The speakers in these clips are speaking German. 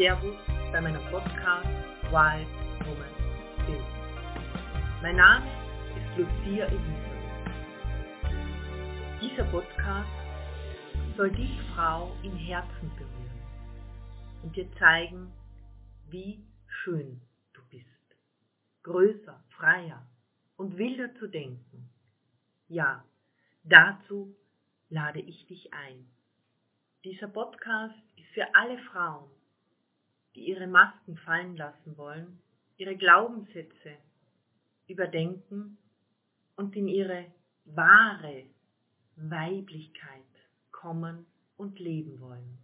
Servus bei meinem Podcast Wild Woman Film. Mein Name ist Lucia Elisabeth. Dieser Podcast soll dich, Frau, im Herzen berühren und dir zeigen, wie schön du bist. Größer, freier und wilder zu denken. Ja, dazu lade ich dich ein. Dieser Podcast ist für alle Frauen, die ihre Masken fallen lassen wollen, ihre Glaubenssätze überdenken und in ihre wahre Weiblichkeit kommen und leben wollen.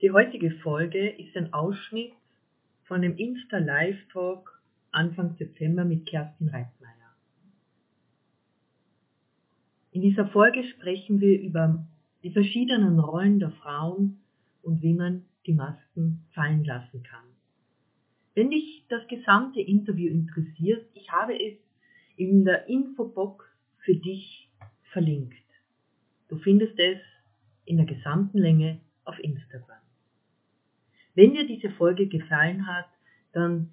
Die heutige Folge ist ein Ausschnitt von dem Insta Live Talk Anfang Dezember mit Kerstin Reitmeier. In dieser Folge sprechen wir über die verschiedenen Rollen der Frauen und wie man die Masken fallen lassen kann. Wenn dich das gesamte Interview interessiert, ich habe es in der Infobox für dich verlinkt. Du findest es in der gesamten Länge auf Instagram. Wenn dir diese Folge gefallen hat, dann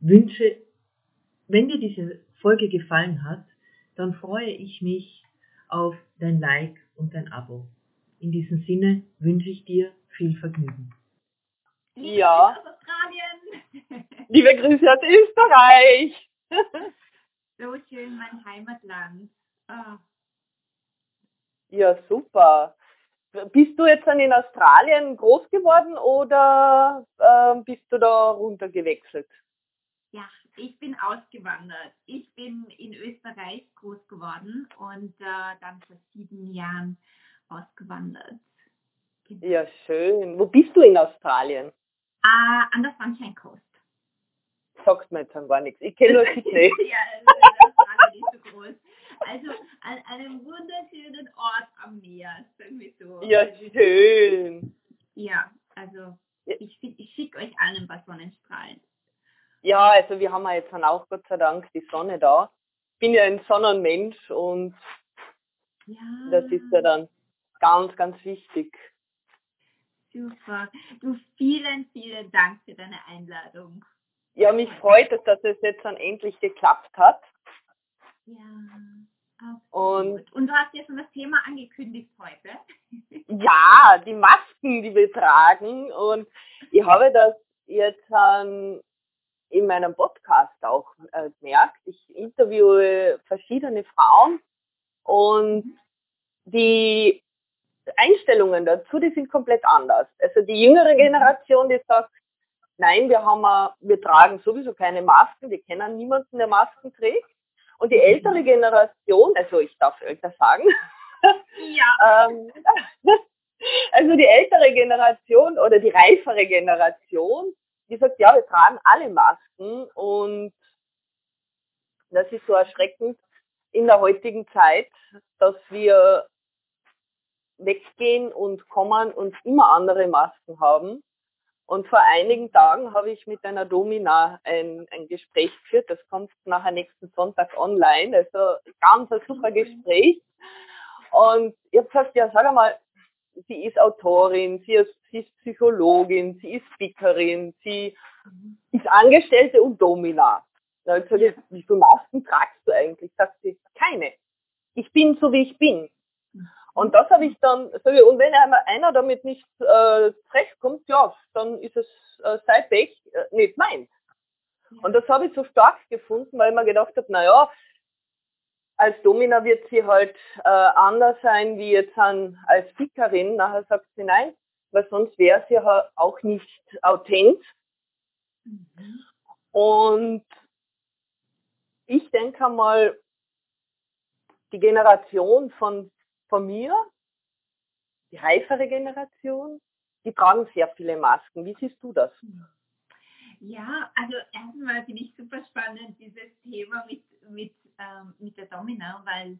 wünsche, wenn dir diese Folge gefallen hat, dann freue ich mich auf dein Like und dein Abo. In diesem Sinne wünsche ich dir viel Vergnügen. Ja. Liebe Grüße aus Österreich. so schön, mein Heimatland. Oh. Ja, super. Bist du jetzt dann in Australien groß geworden oder äh, bist du da runtergewechselt? Ja, ich bin ausgewandert. Ich bin in Österreich groß geworden und äh, dann vor sieben Jahren ausgewandert. Genau. Ja, schön. Wo bist du in Australien? Uh, an der Sunshine Coast. Sagt mir jetzt gar nichts. Ich kenne nur Sydney. ja, das ist nicht so groß. Also an einem wunderschönen Ort am Meer, sagen wir so. Ja, also, schön. Ja, also ich, ich schicke euch allen ein paar Sonnenstrahlen. Ja, also wir haben ja jetzt dann auch Gott sei Dank die Sonne da. Ich bin ja ein Sonnenmensch und ja. das ist ja dann ganz, ganz wichtig. Super. Du, vielen, vielen Dank für deine Einladung. Ja, mich freut es, dass es jetzt dann endlich geklappt hat. Ja. Und, und du hast ja schon das Thema angekündigt heute. ja, die Masken, die wir tragen. Und ich habe das jetzt ähm, in meinem Podcast auch äh, gemerkt. Ich interviewe verschiedene Frauen und mhm. die Einstellungen dazu, die sind komplett anders. Also die jüngere mhm. Generation, die sagt, nein, wir haben, wir tragen sowieso keine Masken, wir kennen niemanden, der Masken trägt. Und die ältere mhm. Generation, also ich darf älter sagen, ja. ähm, also die ältere Generation oder die reifere Generation, die sagt, ja, wir tragen alle Masken und das ist so erschreckend in der heutigen Zeit, dass wir weggehen und kommen und immer andere Masken haben. Und vor einigen Tagen habe ich mit einer Domina ein, ein Gespräch geführt. Das kommt nachher nächsten Sonntag online. Also ganz ein super Gespräch. Und ich habe gesagt, ja, sag einmal, sie ist Autorin, sie ist, sie ist Psychologin, sie ist Speakerin, sie ist Angestellte und Domina. Da habe ich gesagt, wie viele Masken tragst du eigentlich? Sagt sie, keine. Ich bin so, wie ich bin. Und das habe ich dann, sag ich, und wenn einer damit nicht äh, zurechtkommt, ja, dann ist es äh, sein Pech, äh, nicht meins. Und das habe ich so stark gefunden, weil ich mir gedacht habe, naja, als Domina wird sie halt äh, anders sein wie jetzt an, als Speakerin. Nachher sagt sie nein, weil sonst wäre sie ja auch nicht authent. Mhm. Und ich denke mal, die Generation von, von mir, die reifere Generation, die tragen sehr viele Masken. Wie siehst du das? Ja, also erstmal finde ich super spannend, dieses Thema mit, mit ähm, mit der Domina, weil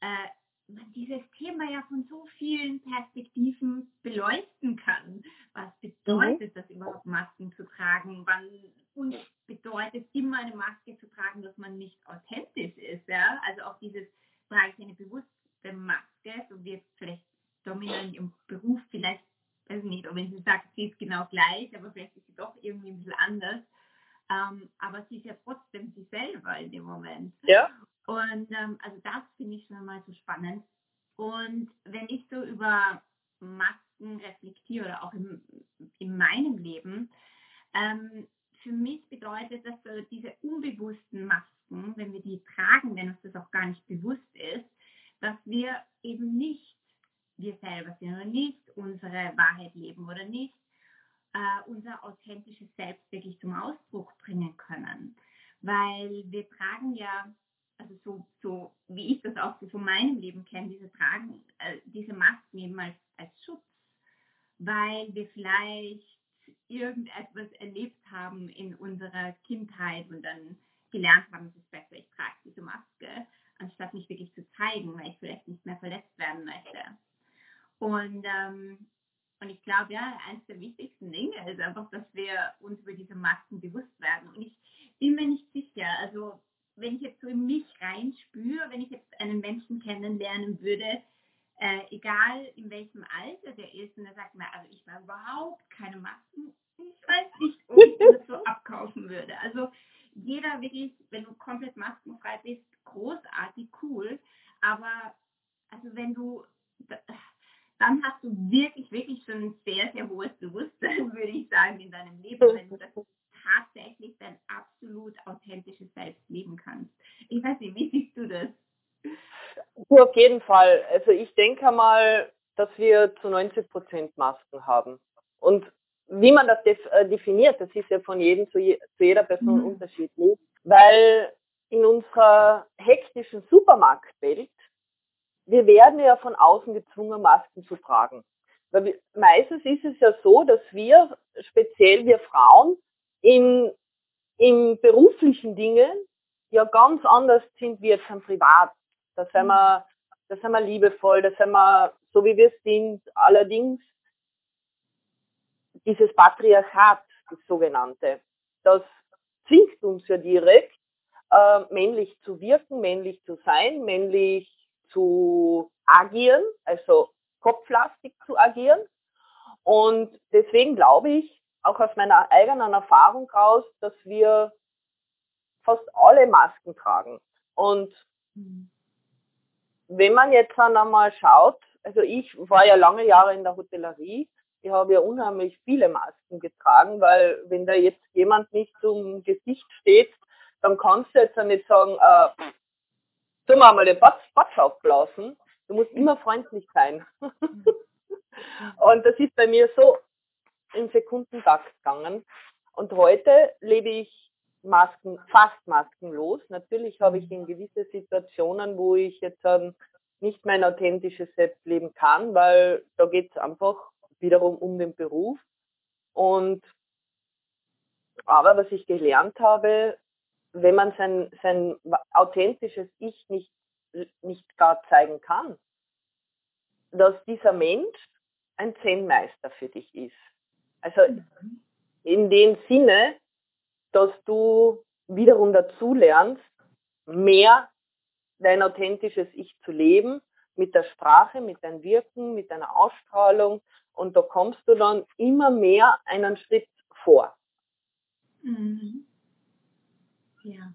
äh, man dieses Thema ja von so vielen Perspektiven beleuchten kann. Was bedeutet mhm. das überhaupt, Masken zu tragen? Wann und bedeutet immer eine Maske zu tragen, dass man nicht authentisch ist? Ja? Also auch dieses, trage ich eine bewusste Maske, so wie jetzt vielleicht Domina in ihrem Beruf vielleicht, weiß nicht, ob wenn sie ist genau gleich, aber vielleicht ist sie doch irgendwie ein bisschen anders. Ähm, aber sie ist ja trotzdem sie selber in dem Moment. Ja. Und ähm, also das finde ich schon mal so spannend. Und wenn ich so über Masken reflektiere oder auch im, in meinem Leben, ähm, für mich bedeutet das so diese unbewussten Masken, wenn wir die tragen, wenn uns das auch gar nicht bewusst ist, dass wir eben nicht wir selber sind oder nicht unsere Wahrheit leben oder nicht äh, unser authentisches Selbst wirklich zum Ausdruck bringen können. Weil wir tragen ja, also so, so wie ich das auch so von meinem Leben kenne, diese tragen, äh, diese Masken eben als, als Schutz, weil wir vielleicht irgendetwas erlebt haben in unserer Kindheit und dann gelernt haben, es ist besser, ich trage diese Maske, anstatt mich wirklich zu zeigen, weil ich vielleicht nicht mehr verletzt werden möchte. Und, ähm, und ich glaube, ja, eines der wichtigsten Dinge ist einfach, dass wir uns über diese Masken bewusst werden. Und ich bin mir nicht sicher, also wenn ich jetzt so in mich reinspüre, wenn ich jetzt einen Menschen kennenlernen würde, äh, egal in welchem Alter der ist, und er sagt mir, also ich war überhaupt keine Masken, ich weiß nicht, ob ich das so abkaufen würde. Also jeder wirklich, wenn du komplett maskenfrei bist, großartig, cool, aber also wenn du dann hast du wirklich, wirklich schon ein sehr, sehr hohes Bewusstsein, würde ich sagen, in deinem Leben, wenn du das tatsächlich dein absolut authentisches Selbst leben kannst. Ich weiß nicht, wie siehst du das? Auf jeden Fall. Also ich denke mal, dass wir zu 90 Prozent Masken haben. Und wie man das äh, definiert, das ist ja von jedem zu, je, zu jeder Person mhm. unterschiedlich, weil in unserer hektischen Supermarktwelt wir werden ja von außen gezwungen, Masken zu tragen. Weil wir, meistens ist es ja so, dass wir, speziell wir Frauen, in, in beruflichen Dingen ja ganz anders sind wie jetzt im Privat. Da sind wir, da sind wir liebevoll, da sind wir so wie wir sind. Allerdings dieses Patriarchat, das sogenannte, das zwingt uns ja direkt, äh, männlich zu wirken, männlich zu sein, männlich zu agieren, also kopflastig zu agieren. Und deswegen glaube ich, auch aus meiner eigenen Erfahrung raus, dass wir fast alle Masken tragen. Und wenn man jetzt dann einmal schaut, also ich war ja lange Jahre in der Hotellerie, ich habe ja unheimlich viele Masken getragen, weil wenn da jetzt jemand nicht zum Gesicht steht, dann kannst du jetzt ja nicht sagen, äh, tu mal den Batz, Batz aufblasen. Du musst immer freundlich sein. und das ist bei mir so im Sekundentakt gegangen. Und heute lebe ich Masken, fast maskenlos. Natürlich habe ich in gewisse Situationen, wo ich jetzt ähm, nicht mein authentisches Selbst leben kann, weil da geht es einfach wiederum um den Beruf. Und aber was ich gelernt habe, wenn man sein, sein authentisches Ich nicht, nicht gar zeigen kann, dass dieser Mensch ein Zen-Meister für dich ist. Also in dem Sinne, dass du wiederum dazu lernst, mehr dein authentisches Ich zu leben, mit der Sprache, mit deinem Wirken, mit deiner Ausstrahlung und da kommst du dann immer mehr einen Schritt vor. Mhm. Ja.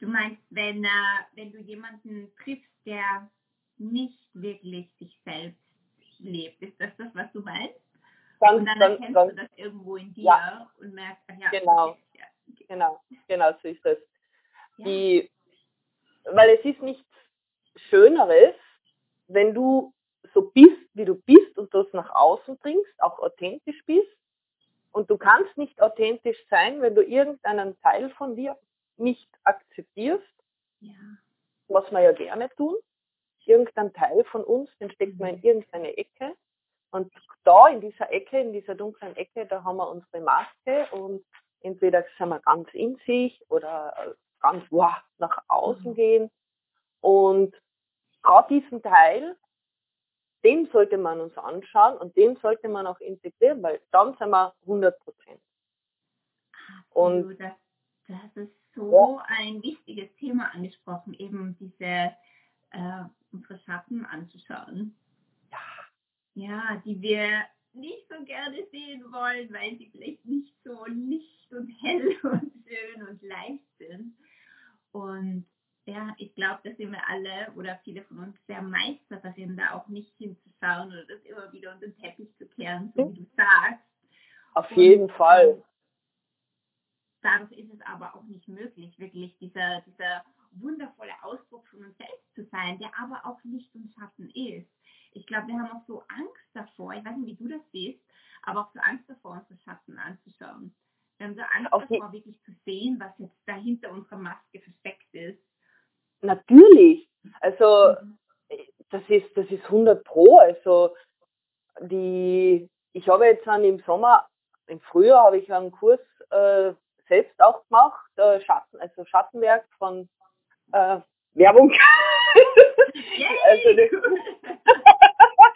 Du meinst, wenn, äh, wenn du jemanden triffst, der nicht wirklich sich selbst lebt, ist das das, was du meinst? Ganz, und dann ganz, erkennst ganz, du das irgendwo in dir ja. und merkst, ach ja, genau, okay, ja, okay. genau, genau so ist es. Ja. Die, weil es ist nichts Schöneres, wenn du so bist, wie du bist und das nach außen bringst, auch authentisch bist und du kannst nicht authentisch sein, wenn du irgendeinen Teil von dir nicht akzeptierst, ja. was wir ja gerne tun. Irgendein Teil von uns, den steckt man in mhm. irgendeine Ecke. Und da in dieser Ecke, in dieser dunklen Ecke, da haben wir unsere Maske und entweder sind wir ganz in sich oder ganz wow, nach außen mhm. gehen. Und gerade diesen Teil, den sollte man uns anschauen und den sollte man auch integrieren, weil dann sind wir 100 Prozent. Und das, das ist so ja. ein wichtiges Thema angesprochen, eben diese äh, unsere Schatten anzuschauen. Ja. Die wir nicht so gerne sehen wollen, weil sie vielleicht nicht so licht und hell und schön und leicht sind. Und ja, ich glaube, da sind wir alle oder viele von uns sehr Meister darin, da auch nicht hinzuschauen oder das immer wieder unter den Teppich zu kehren, so wie du sagst. Auf jeden und, Fall. Ähm, dadurch ist es aber auch nicht möglich, wirklich dieser, dieser wundervolle Ausdruck von uns selbst zu sein, der aber auch Licht und Schatten ist. Ich glaube, wir haben auch so Angst davor, ich weiß nicht, wie du das siehst, aber auch so Angst davor, unsere Schatten anzuschauen. Wir haben so Angst auf davor, wirklich zu sehen, was jetzt dahinter unserer Maske versteckt ist. Natürlich. Also, mhm. das ist, das ist 100 Pro. Also, die, ich habe jetzt dann im Sommer, im Frühjahr habe ich einen Kurs äh, selbst auch gemacht, äh, Schatten, also Schattenwerk von äh, Werbung. also,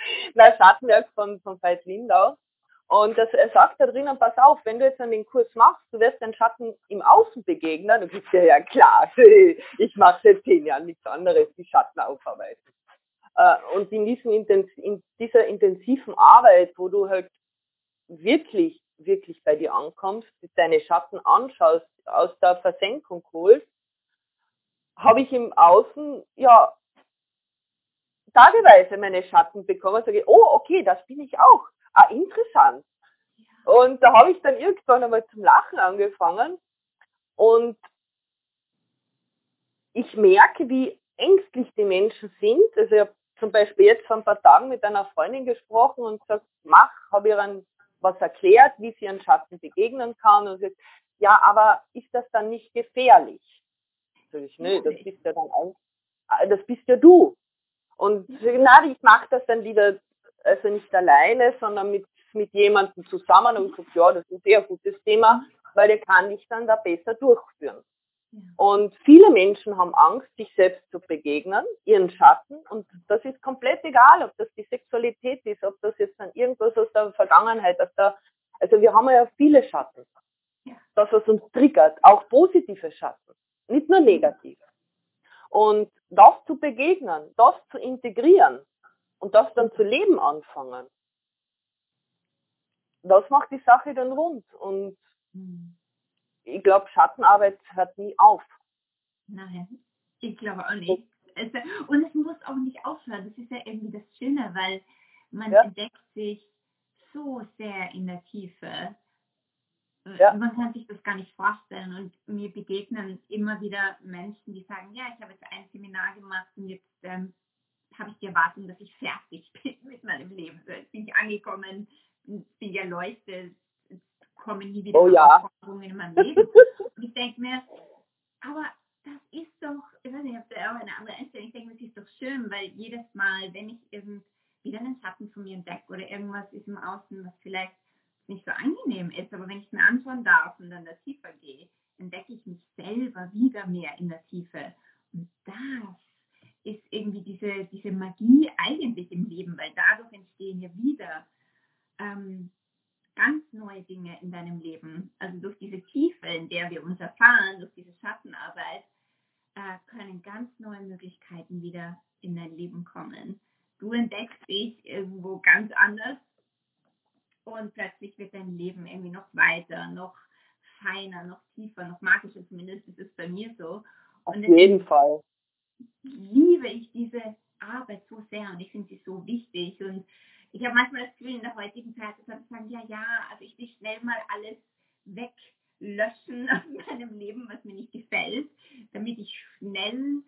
Nein, Schattenwerk von, von Veit Lindau. Und das, er sagt da drinnen, pass auf, wenn du jetzt an den Kurs machst, du wirst den Schatten im Außen begegnen, dann du ja, ja klar, ich mache seit zehn Jahren nichts anderes, die Schatten aufarbeiten. Äh, und in, diesem, in dieser intensiven Arbeit, wo du halt wirklich, wirklich bei dir ankommst, deine Schatten anschaust, aus der Versenkung holst, habe ich im Außen ja tageweise meine Schatten bekommen und sage, oh, okay, das bin ich auch. Ah, interessant. Und da habe ich dann irgendwann einmal zum Lachen angefangen und ich merke, wie ängstlich die Menschen sind. Also ich habe zum Beispiel jetzt vor ein paar Tagen mit einer Freundin gesprochen und gesagt, mach, habe ihr dann was erklärt, wie sie ihren Schatten begegnen kann und sagt, ja, aber ist das dann nicht gefährlich? Sag ich, nö, das bist ja dann ein, das bist ja du. Und na, ich mache das dann lieber, also nicht alleine, sondern mit, mit jemandem zusammen und gesagt, ja, das ist ein sehr gutes Thema, weil der kann dich dann da besser durchführen. Und viele Menschen haben Angst, sich selbst zu begegnen, ihren Schatten. Und das ist komplett egal, ob das die Sexualität ist, ob das jetzt dann irgendwas aus der Vergangenheit, aus der, also wir haben ja viele Schatten. Das, was uns triggert, auch positive Schatten, nicht nur negativ. Und das zu begegnen, das zu integrieren und das dann zu leben anfangen, das macht die Sache dann rund. Und hm. ich glaube, Schattenarbeit hört nie auf. Nein, ich glaube auch nicht. Und es muss auch nicht aufhören. Das ist ja irgendwie das Schöne, weil man ja. entdeckt sich so sehr in der Tiefe ja. Man kann sich das gar nicht vorstellen. Und mir begegnen immer wieder Menschen, die sagen, ja, ich habe jetzt ein Seminar gemacht und jetzt ähm, habe ich die Erwartung, dass ich fertig bin mit meinem Leben. Jetzt bin ich angekommen, bin erleuchtet, kommen nie wieder oh, ja. in meinem Leben. und ich denke mir, aber das ist doch, ich weiß nicht, ich habe da auch eine andere Einstellung. Ich denke, das ist doch schön, weil jedes Mal, wenn ich irgend wieder einen Schatten von mir entdecke oder irgendwas ist im Außen, was vielleicht nicht so angenehm ist, aber wenn ich mir anschauen darf und dann da tiefer gehe, entdecke ich mich selber wieder mehr in der Tiefe. Und das ist irgendwie diese, diese Magie eigentlich im Leben, weil dadurch entstehen ja wieder ähm, ganz neue Dinge in deinem Leben. Also durch diese Tiefe, in der wir uns erfahren, durch diese Schattenarbeit, äh, können ganz neue Möglichkeiten wieder in dein Leben kommen. Du entdeckst dich irgendwo ganz anders und plötzlich wird dein Leben irgendwie noch weiter, noch feiner, noch tiefer, noch magischer, zumindest ist es bei mir so. Auf und jeden Fall. Liebe ich diese Arbeit so sehr und ich finde sie so wichtig und ich habe manchmal das Gefühl in der heutigen Zeit, dass ich sagen, ja, ja, also ich will schnell mal alles weglöschen aus meinem Leben, was mir nicht gefällt, damit ich schnell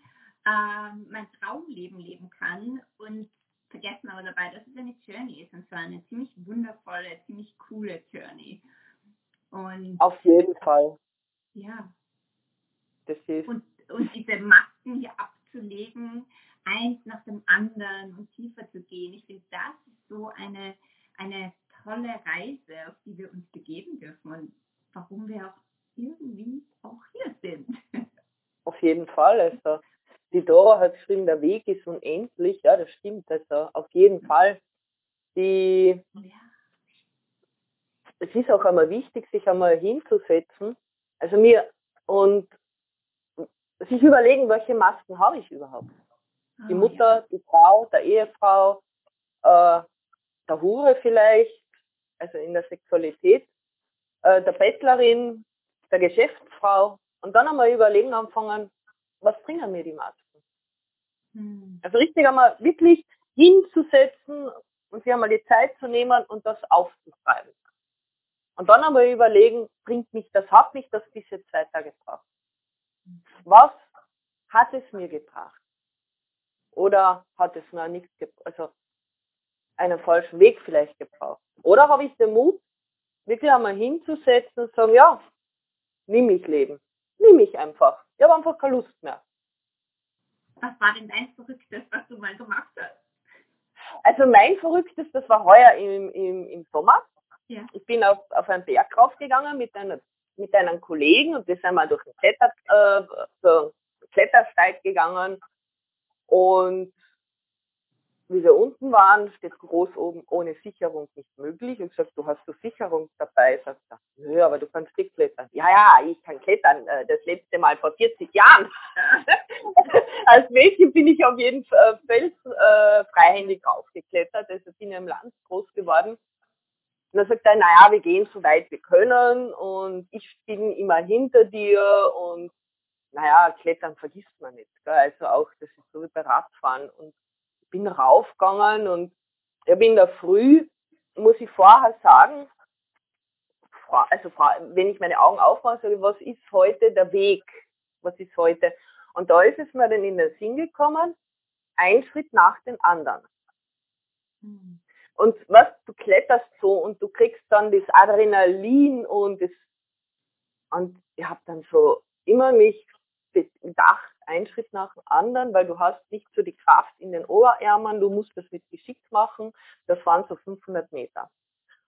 äh, mein Traumleben leben kann und vergessen aber dabei, dass es eine Journey ist und zwar eine ziemlich wundervolle, ziemlich coole Journey. Und Auf jeden Fall. Ja. Das ist und, und diese Masken hier abzulegen, eins nach dem anderen und tiefer zu gehen. Ich finde, das ist so eine, eine tolle Reise, auf die wir uns begeben dürfen und warum wir auch irgendwie auch hier sind. Auf jeden Fall, also die Dora hat geschrieben, der Weg ist unendlich. Ja, das stimmt. Also auf jeden Fall. Die, es ist auch einmal wichtig, sich einmal hinzusetzen. Also mir und sich überlegen, welche Masken habe ich überhaupt. Die ah, Mutter, die Frau, der Ehefrau, äh, der Hure vielleicht, also in der Sexualität, äh, der Bettlerin, der Geschäftsfrau und dann einmal überlegen anfangen, was bringen mir die Masken? Hm. Also richtig einmal wirklich hinzusetzen und sich einmal die Zeit zu nehmen und das aufzuschreiben. Und dann einmal überlegen, bringt mich das, hat mich das diese zwei Tage gebracht? Was hat es mir gebracht? Oder hat es mir nichts gebracht? Also einen falschen Weg vielleicht gebraucht? Oder habe ich den Mut, wirklich einmal hinzusetzen und sagen, ja, nimm mich Leben. Nimm mich einfach. Ich habe einfach keine Lust mehr. Was war denn dein Verrücktes, was du mal gemacht hast? Also mein Verrücktes, das war heuer im, im, im Sommer. Ja. Ich bin auf, auf einen Berg raufgegangen mit einer, mit einem Kollegen und wir sind mal durch den Kletter, äh, so Klettersteig gegangen und wie wir unten waren, steht groß oben ohne Sicherung nicht möglich. Und gesagt, du hast so Sicherung dabei. Sagt er, nö, aber du kannst nicht klettern. Ja, ja, ich kann klettern. Äh, das letzte Mal vor 40 Jahren. Als Mädchen bin ich auf jeden Fall äh, freihändig aufgeklettert. Also bin ich im Land groß geworden. Und dann sagt er, naja, wir gehen so weit wir können und ich bin immer hinter dir und naja, Klettern vergisst man nicht. Gell? Also auch, das ist so wie bei Radfahren. Und bin raufgegangen und ich bin da früh, muss ich vorher sagen, also wenn ich meine Augen aufmache, sage ich, was ist heute der Weg? Was ist heute? Und da ist es mir dann in den Sinn gekommen, ein Schritt nach dem anderen. Mhm. Und was, du kletterst so und du kriegst dann das Adrenalin und das, und ich habe dann so immer mich bedacht, ein Schritt nach dem anderen, weil du hast nicht so die Kraft in den Oberärmern, du musst das mit Geschick machen. Das waren so 500 Meter.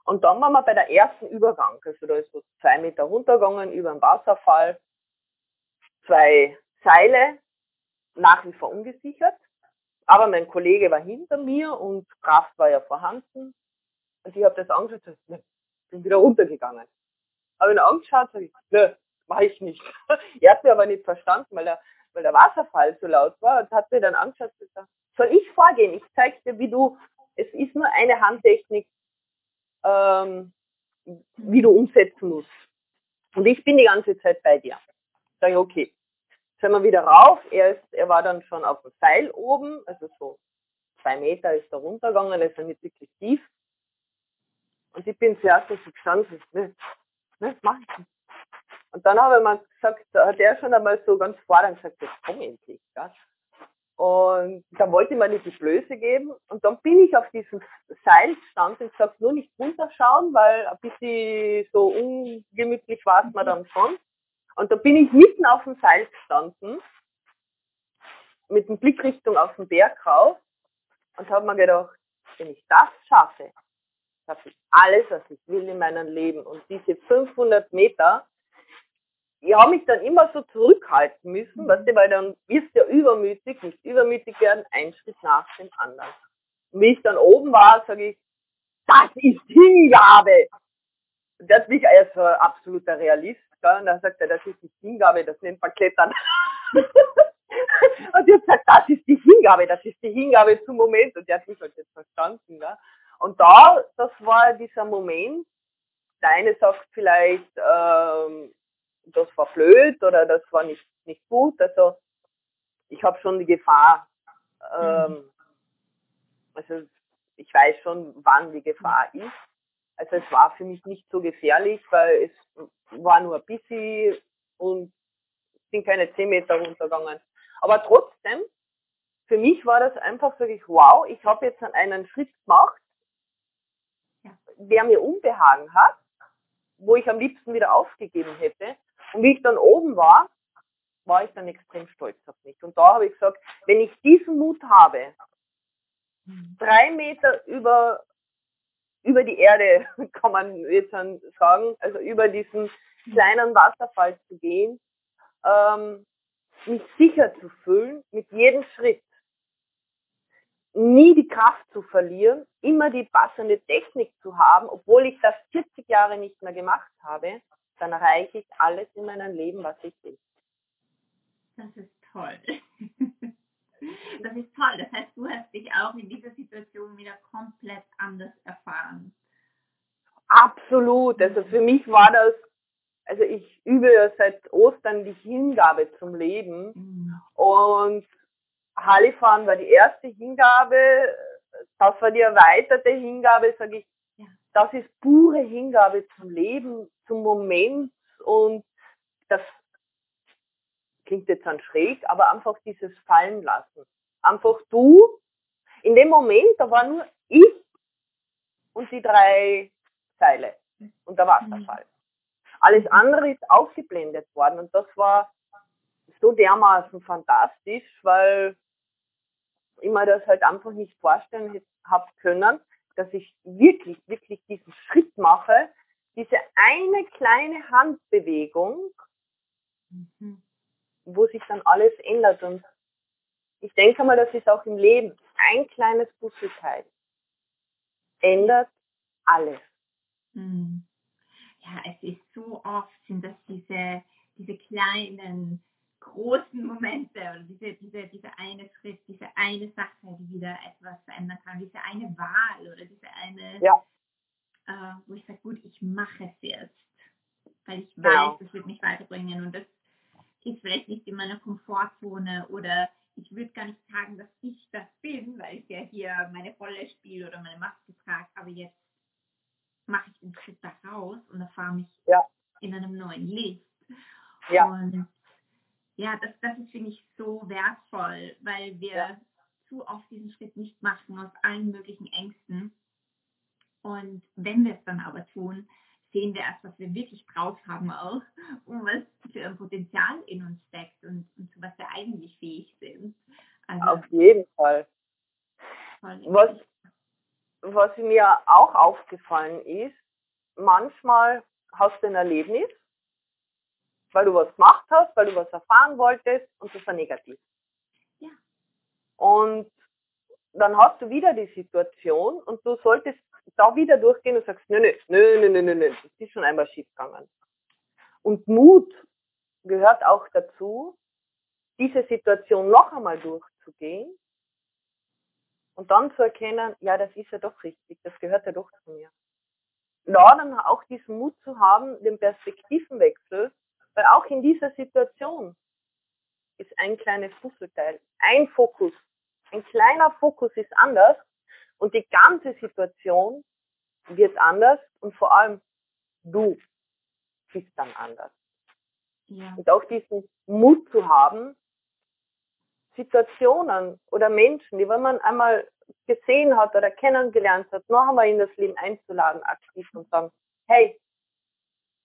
Und dann waren wir bei der ersten Übergang. Also da ist so zwei Meter runtergegangen über den Wasserfall, zwei Seile, nach wie vor ungesichert. Aber mein Kollege war hinter mir und Kraft war ja vorhanden. Und ich habe das angeschaut und bin wieder runtergegangen. Habe ihn angeschaut und ich, nö, mach ich nicht. er hat mir aber nicht verstanden, weil er weil der Wasserfall so laut war und hat mir dann angeschaut und gesagt, soll ich vorgehen? Ich zeige dir, wie du, es ist nur eine Handtechnik, ähm, wie du umsetzen musst. Und ich bin die ganze Zeit bei dir. Sag ich, okay. Sind wir wieder rauf. Er, ist, er war dann schon auf dem Seil oben, also so zwei Meter ist er runtergegangen, ist er nicht wirklich tief. Und ich bin zuerst so gestanden, ne, ne, mach ich nicht. Und dann habe ich mal gesagt, da hat er schon einmal so ganz fordernd gesagt, das komm endlich. Gell? Und da wollte ich mir nicht die Blöße geben. Und dann bin ich auf diesem Seil gestanden und gesagt, nur nicht runterschauen, weil ein bisschen so ungemütlich war es mir dann schon. Und da bin ich mitten auf dem Seil gestanden, mit dem Blickrichtung auf den Berg rauf und habe mir gedacht, wenn ich das schaffe, schaffe ich alles, was ich will in meinem Leben. Und diese 500 Meter, ich habe mich dann immer so zurückhalten müssen, mhm. weißt du, weil dann wirst du ja übermütig, nicht übermütig werden, ein Schritt nach dem anderen. Und wie ich dann oben war, sage ich, das ist Hingabe. Das bin ich als so ein absoluter Realist. Gell? Und dann sagt er, das ist nicht Hingabe, das nennt man Klettern. und ich habe gesagt, das ist die Hingabe, das ist die Hingabe zum Moment. Und der hat mich halt jetzt verstanden. Gell? Und da, das war dieser Moment, der eine sagt vielleicht, ähm, das war blöd oder das war nicht, nicht gut. Also ich habe schon die Gefahr, ähm, mhm. also ich weiß schon, wann die Gefahr ist. Also es war für mich nicht so gefährlich, weil es war nur ein bisschen und sind keine zehn Meter runtergegangen. Aber trotzdem, für mich war das einfach, sage ich, wow, ich habe jetzt einen Schritt gemacht, der mir Unbehagen hat, wo ich am liebsten wieder aufgegeben hätte. Und wie ich dann oben war, war ich dann extrem stolz auf mich. Und da habe ich gesagt, wenn ich diesen Mut habe, drei Meter über, über die Erde, kann man jetzt dann sagen, also über diesen kleinen Wasserfall zu gehen, ähm, mich sicher zu fühlen mit jedem Schritt, nie die Kraft zu verlieren, immer die passende Technik zu haben, obwohl ich das 40 Jahre nicht mehr gemacht habe, dann erreiche ich alles in meinem Leben, was ich will. Das ist toll. Das ist toll. Das heißt, du hast dich auch in dieser Situation wieder komplett anders erfahren. Absolut. Also für mich war das, also ich übe ja seit Ostern die Hingabe zum Leben mhm. und Halifahren war die erste Hingabe, das war die erweiterte Hingabe, sage ich. Das ist pure Hingabe zum Leben, zum Moment und das klingt jetzt dann schräg, aber einfach dieses Fallen lassen. Einfach du, in dem Moment, da war nur ich und die drei Seile und der Wasserfall. Alles andere ist ausgeblendet worden und das war so dermaßen fantastisch, weil ich mir das halt einfach nicht vorstellen habe können, dass ich wirklich, wirklich diesen Schritt mache, diese eine kleine Handbewegung, mhm. wo sich dann alles ändert. Und ich denke mal, das ist auch im Leben ein kleines Puzzleteil. Ändert alles. Mhm. Ja, es ist so oft, sind das diese, diese kleinen großen Momente oder diese, diese, diese eine Schritt, diese eine Sache, die wieder etwas verändern kann, diese eine Wahl oder diese eine, ja. äh, wo ich sage, gut, ich mache es jetzt, weil ich genau. weiß, das wird mich weiterbringen und das ist vielleicht nicht in meiner Komfortzone oder ich würde gar nicht sagen, dass ich das bin, weil ich ja hier meine Rolle spiele oder meine Maske trage, aber jetzt mache ich den Schritt da raus und erfahre mich ja. in einem neuen Licht. Ja. Und ja, das, das ist, finde ich, so wertvoll, weil wir ja. zu oft diesen Schritt nicht machen aus allen möglichen Ängsten. Und wenn wir es dann aber tun, sehen wir erst, was wir wirklich drauf haben auch und was für ein Potenzial in uns steckt und, und zu was wir eigentlich fähig sind. Also, Auf jeden Fall. Was, was mir auch aufgefallen ist, manchmal hast du ein Erlebnis weil du was gemacht hast, weil du was erfahren wolltest und das war negativ. Ja. Und dann hast du wieder die Situation und du solltest da wieder durchgehen und sagst, nö, nö, nö, nö, nö, nö, das ist schon einmal schief gegangen. Und Mut gehört auch dazu, diese Situation noch einmal durchzugehen und dann zu erkennen, ja, das ist ja doch richtig, das gehört ja doch zu mir. Da dann auch diesen Mut zu haben, den Perspektivenwechsel weil auch in dieser Situation ist ein kleines Puzzleteil, ein Fokus. Ein kleiner Fokus ist anders und die ganze Situation wird anders und vor allem du bist dann anders. Ja. Und auch diesen Mut zu haben, Situationen oder Menschen, die wenn man einmal gesehen hat oder kennengelernt hat, noch einmal in das Leben einzuladen, aktiv und sagen, hey,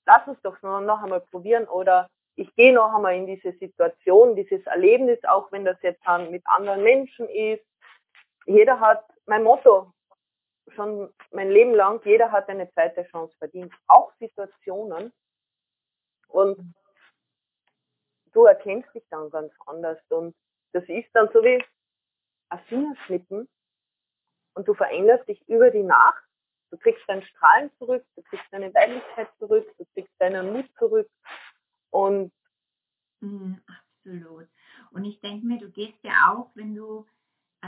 lass uns doch noch einmal probieren oder ich gehe noch einmal in diese Situation, dieses Erlebnis, auch wenn das jetzt dann mit anderen Menschen ist. Jeder hat, mein Motto, schon mein Leben lang, jeder hat eine zweite Chance verdient. Auch Situationen. Und du erkennst dich dann ganz anders. Und das ist dann so wie ein Fingerschnippen. Und du veränderst dich über die Nacht Du kriegst dein Strahlen zurück, du kriegst deine Weiblichkeit zurück, du kriegst deinen Mut zurück. Und mm, absolut. Und ich denke mir, du gehst ja auch, wenn du äh,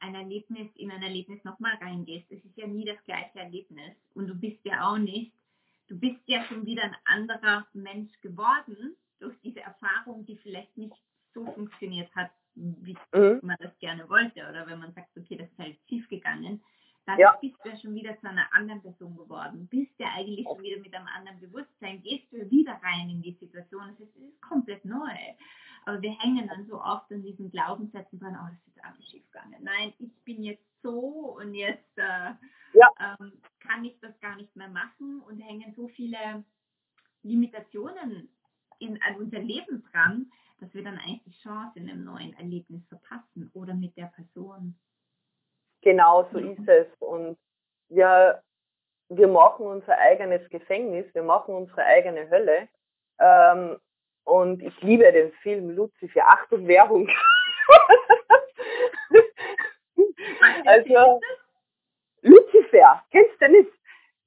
ein Erlebnis in ein Erlebnis nochmal reingehst, es ist ja nie das gleiche Erlebnis. Und du bist ja auch nicht, du bist ja schon wieder ein anderer Mensch geworden durch diese Erfahrung, die vielleicht nicht so funktioniert hat, wie mhm. man das gerne wollte. Oder wenn man sagt, okay, das ist halt schief gegangen dann ja. bist du ja schon wieder zu einer anderen Person geworden. Bist ja eigentlich schon wieder mit einem anderen Bewusstsein, gehst du wieder rein in die Situation. Es ist, ist, komplett neu. Aber wir hängen dann so oft an diesen Glaubenssätzen dran, oh, das ist jetzt alles schief gegangen. Nein, ich bin jetzt so und jetzt äh, ja. ähm, kann ich das gar nicht mehr machen und hängen so viele Limitationen in, an unser Leben dran, dass wir dann eigentlich die Chance in einem neuen Erlebnis verpassen oder mit der Person. Genau so ist es. Und wir, wir machen unser eigenes Gefängnis, wir machen unsere eigene Hölle. Ähm, und ich liebe den Film Lucifer. Achtung, Werbung. also, Lucifer, kennst du nicht?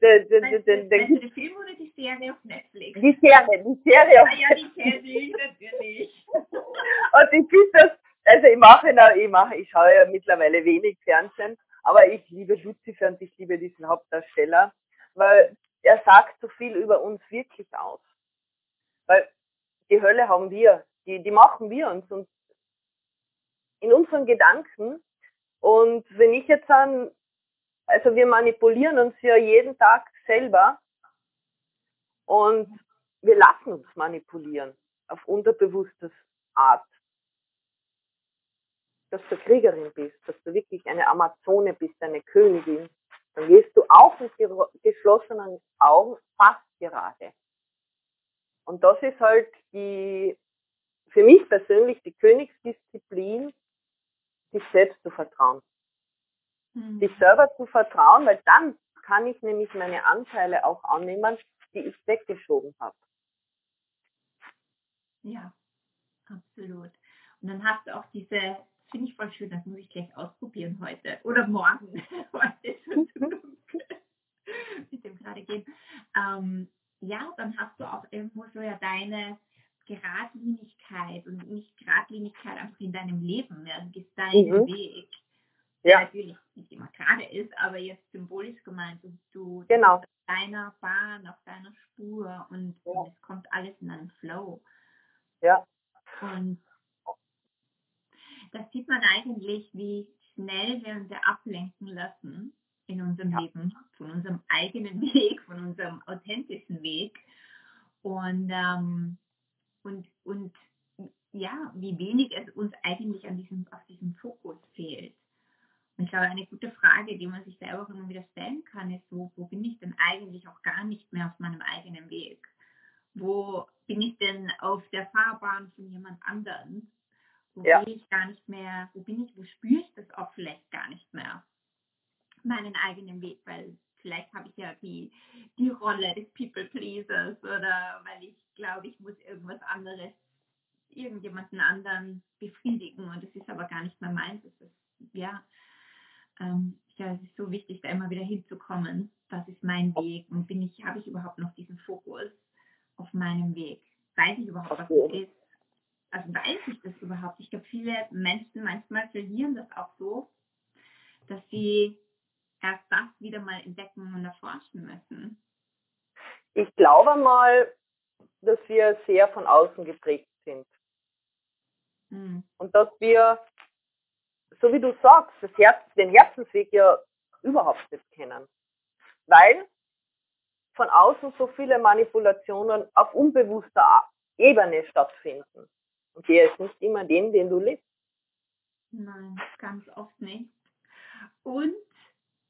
Den, den, den, den, den, den Film oder die Serie auf Netflix? Die Serie, die Serie auf ah, ja, die ich natürlich. und ich finde das also ich mache, ich mache, ich schaue ja mittlerweile wenig Fernsehen, aber ich liebe Lucifer und ich liebe diesen Hauptdarsteller, weil er sagt so viel über uns wirklich aus. Weil die Hölle haben wir, die, die machen wir uns und in unseren Gedanken. Und wenn ich jetzt an, also wir manipulieren uns ja jeden Tag selber und wir lassen uns manipulieren auf unterbewusstes Art. Dass du Kriegerin bist, dass du wirklich eine Amazone bist, eine Königin, dann gehst du auch mit geschlossenen Augen fast gerade. Und das ist halt die, für mich persönlich die Königsdisziplin, sich selbst zu vertrauen. Mhm. Sich selber zu vertrauen, weil dann kann ich nämlich meine Anteile auch annehmen, die ich weggeschoben habe. Ja, absolut. Und dann hast du auch diese, finde ich voll schön, das muss ich gleich ausprobieren heute oder morgen. heute ist schon zu dunkel. Mit dem gerade gehen. Ähm, ja, dann hast du auch irgendwo so ja deine Geradlinigkeit und nicht Geradlinigkeit einfach in deinem Leben. Ja. Du gehst deinen mhm. Weg. Ja. natürlich nicht immer gerade ist, aber jetzt symbolisch gemeint. Und du genau. auf deiner Bahn, auf deiner Spur und, ja. es kommt alles in einen Flow. Ja. Und das sieht man eigentlich, wie schnell wir uns ablenken lassen in unserem ja. Leben, von unserem eigenen Weg, von unserem authentischen Weg. Und, ähm, und, und ja, wie wenig es uns eigentlich an diesem, auf diesem Fokus fehlt. Und ich glaube, eine gute Frage, die man sich selber immer wieder stellen kann, ist, wo, wo bin ich denn eigentlich auch gar nicht mehr auf meinem eigenen Weg? Wo bin ich denn auf der Fahrbahn von jemand anderem? Wo ja. gehe ich gar nicht mehr, wo bin ich, wo spüre ich das auch vielleicht gar nicht mehr? Meinen eigenen Weg, weil vielleicht habe ich ja die, die Rolle des People Pleasers oder weil ich glaube, ich muss irgendwas anderes, irgendjemanden anderen befriedigen und es ist aber gar nicht mehr meins. Es ist, ja, ähm, ja, es ist so wichtig, da immer wieder hinzukommen. Was ist mein Weg und bin ich, habe ich überhaupt noch diesen Fokus auf meinem Weg? Weiß ich überhaupt, was das ist? Also weiß ich das überhaupt? Ich glaube, viele Menschen manchmal verlieren das auch so, dass sie erst das wieder mal entdecken und erforschen müssen. Ich glaube mal, dass wir sehr von außen geprägt sind. Hm. Und dass wir so wie du sagst, das Herz, den Herzensweg ja überhaupt nicht kennen. Weil von außen so viele Manipulationen auf unbewusster Ebene stattfinden. Und der ist nicht immer den, den du lebst. Nein, ganz oft nicht. Und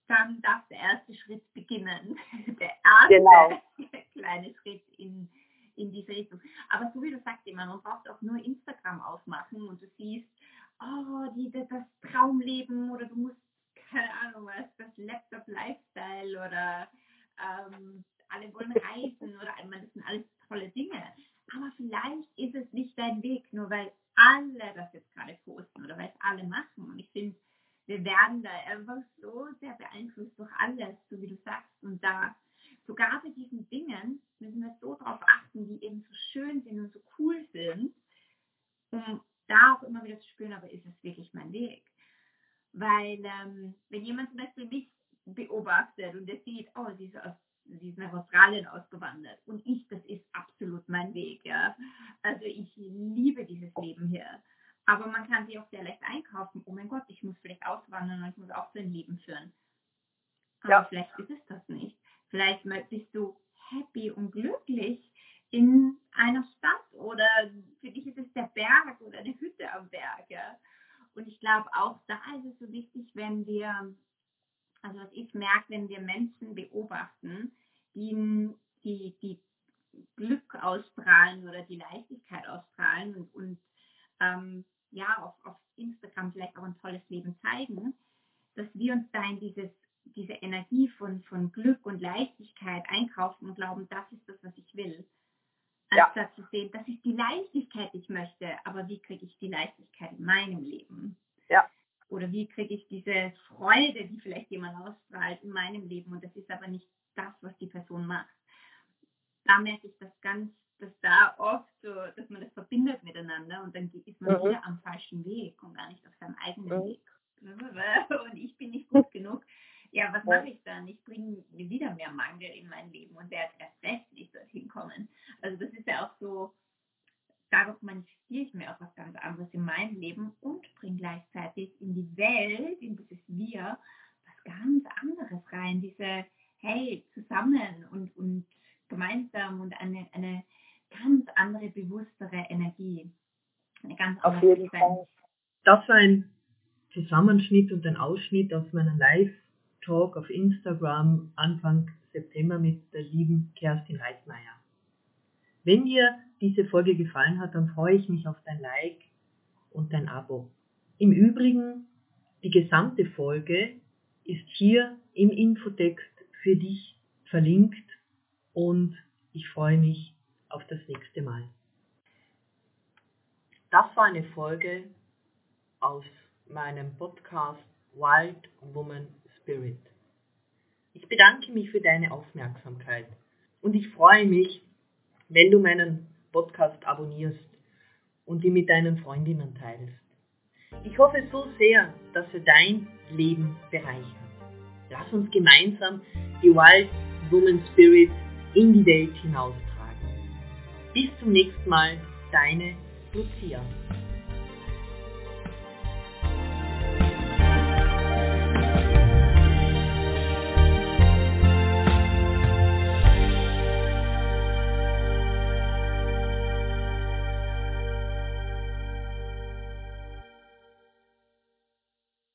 dann darf der erste Schritt beginnen. Der erste genau. kleine Schritt in, in diese Richtung. Aber so wie du sagst immer, man braucht auch nur Instagram aufmachen und du siehst, oh, die, das, das Traumleben oder du musst, keine Ahnung was, das Laptop-Lifestyle oder ähm, alle wollen reisen oder ich meine, das sind alles tolle Dinge. Aber vielleicht ist es nicht dein Weg, nur weil alle das jetzt gerade posten oder weil es alle machen. Und ich finde, wir werden da einfach so sehr beeinflusst durch alles, so wie du sagst. Und da sogar bei diesen Dingen müssen wir so darauf achten, die eben so schön sind und so cool sind, um da auch immer wieder zu spüren, aber ist es wirklich mein Weg? Weil ähm, wenn jemand zum Beispiel mich beobachtet und der sieht, oh, sie ist, aus, sie ist nach Australien ausgewandert und ich, das ist absolut mein Weg, ja. Also ich liebe dieses Leben hier. Aber man kann sich auch sehr leicht einkaufen. Oh mein Gott, ich muss vielleicht auswandern und ich muss auch so ein Leben führen. Aber ja. vielleicht ist es das nicht. Vielleicht bist du happy und glücklich in einer Stadt oder für dich ist es der Berg oder eine Hütte am Berg. Ja? Und ich glaube, auch da ist es so wichtig, wenn wir, also was ich merke, wenn wir Menschen beobachten, die, die, die Glück ausstrahlen oder die Leichtigkeit ausstrahlen und, und ähm, ja, auf, auf Instagram vielleicht auch ein tolles Leben zeigen, dass wir uns da in dieses, diese Energie von, von Glück und Leichtigkeit einkaufen und glauben, das ist das, was ich will anstatt ja. zu sehen, das ist die Leichtigkeit, die ich möchte, aber wie kriege ich die Leichtigkeit in meinem Leben? Ja. Oder wie kriege ich diese Freude, die vielleicht jemand ausstrahlt in meinem Leben und das ist aber nicht das, was die Person macht. Da merke ich das ganz, dass da oft so, dass man das verbindet miteinander und dann ist man mhm. wieder am falschen Weg und gar nicht auf seinem eigenen mhm. Weg. Und ich bin nicht gut genug. ja, was mache ich dann? Ich bringe wieder mehr Mangel in mein Leben und werde erst recht nicht dorthin kommen. Also das ist ja auch so, dadurch manifestiere ich mir auch was ganz anderes in meinem Leben und bringe gleichzeitig in die Welt, in dieses Wir, was ganz anderes rein. Diese, hey, zusammen und, und gemeinsam und eine, eine ganz andere, bewusstere Energie. Eine ganz andere Auf jeden Fall. Das war ein Zusammenschnitt und ein Ausschnitt aus meiner Live-Talk auf Instagram Anfang September mit der lieben Kerstin Reitmeier. Wenn dir diese Folge gefallen hat, dann freue ich mich auf dein Like und dein Abo. Im Übrigen, die gesamte Folge ist hier im Infotext für dich verlinkt und ich freue mich auf das nächste Mal. Das war eine Folge aus meinem Podcast Wild Woman Spirit. Ich bedanke mich für deine Aufmerksamkeit und ich freue mich, wenn du meinen Podcast abonnierst und ihn mit deinen Freundinnen teilst. Ich hoffe so sehr, dass er dein Leben bereichert. Lass uns gemeinsam die Wild Woman Spirit in die Welt hinaustragen. Bis zum nächsten Mal, deine Lucia.